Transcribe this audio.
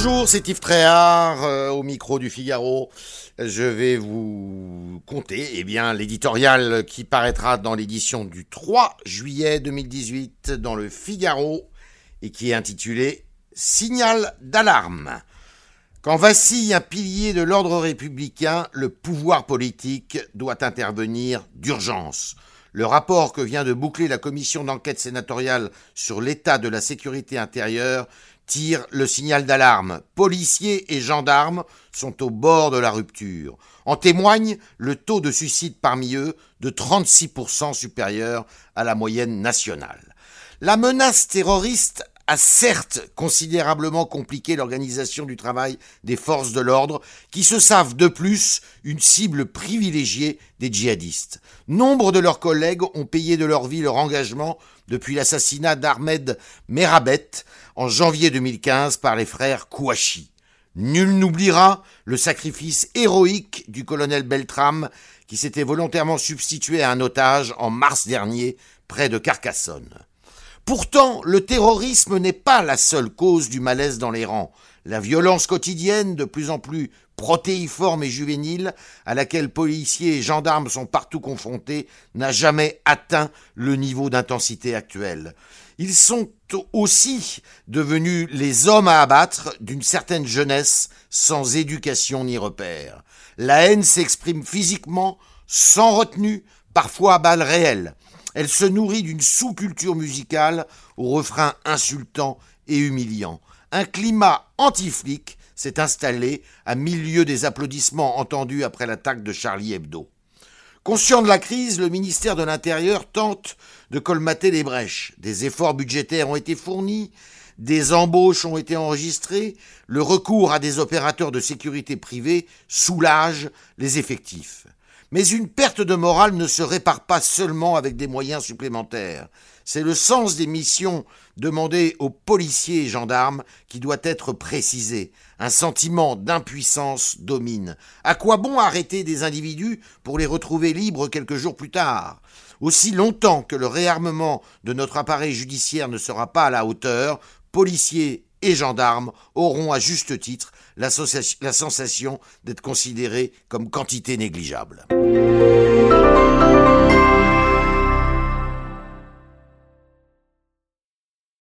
Bonjour, c'est Yves Tréhard euh, au micro du Figaro. Je vais vous conter eh bien, l'éditorial qui paraîtra dans l'édition du 3 juillet 2018 dans le Figaro et qui est intitulé Signal d'alarme. Quand vacille un pilier de l'ordre républicain, le pouvoir politique doit intervenir d'urgence. Le rapport que vient de boucler la commission d'enquête sénatoriale sur l'état de la sécurité intérieure tire le signal d'alarme. Policiers et gendarmes sont au bord de la rupture. En témoigne le taux de suicide parmi eux de 36% supérieur à la moyenne nationale. La menace terroriste a certes considérablement compliqué l'organisation du travail des forces de l'ordre, qui se savent de plus une cible privilégiée des djihadistes. Nombre de leurs collègues ont payé de leur vie leur engagement depuis l'assassinat d'Ahmed Merabet en janvier 2015 par les frères Kouachi. Nul n'oubliera le sacrifice héroïque du colonel Beltram qui s'était volontairement substitué à un otage en mars dernier près de Carcassonne. Pourtant, le terrorisme n'est pas la seule cause du malaise dans les rangs. La violence quotidienne, de plus en plus protéiforme et juvénile, à laquelle policiers et gendarmes sont partout confrontés, n'a jamais atteint le niveau d'intensité actuel. Ils sont aussi devenus les hommes à abattre d'une certaine jeunesse sans éducation ni repère. La haine s'exprime physiquement, sans retenue, parfois à balles réelles. Elle se nourrit d'une sous-culture musicale au refrain insultant et humiliant. Un climat anti-flic s'est installé à milieu des applaudissements entendus après l'attaque de Charlie Hebdo. Conscient de la crise, le ministère de l'Intérieur tente de colmater les brèches. Des efforts budgétaires ont été fournis, des embauches ont été enregistrées, le recours à des opérateurs de sécurité privée soulage les effectifs. Mais une perte de morale ne se répare pas seulement avec des moyens supplémentaires. C'est le sens des missions demandées aux policiers et gendarmes qui doit être précisé. Un sentiment d'impuissance domine. À quoi bon arrêter des individus pour les retrouver libres quelques jours plus tard? Aussi longtemps que le réarmement de notre appareil judiciaire ne sera pas à la hauteur, policiers et gendarmes auront à juste titre la, sensation d'être considérés comme quantité négligeable.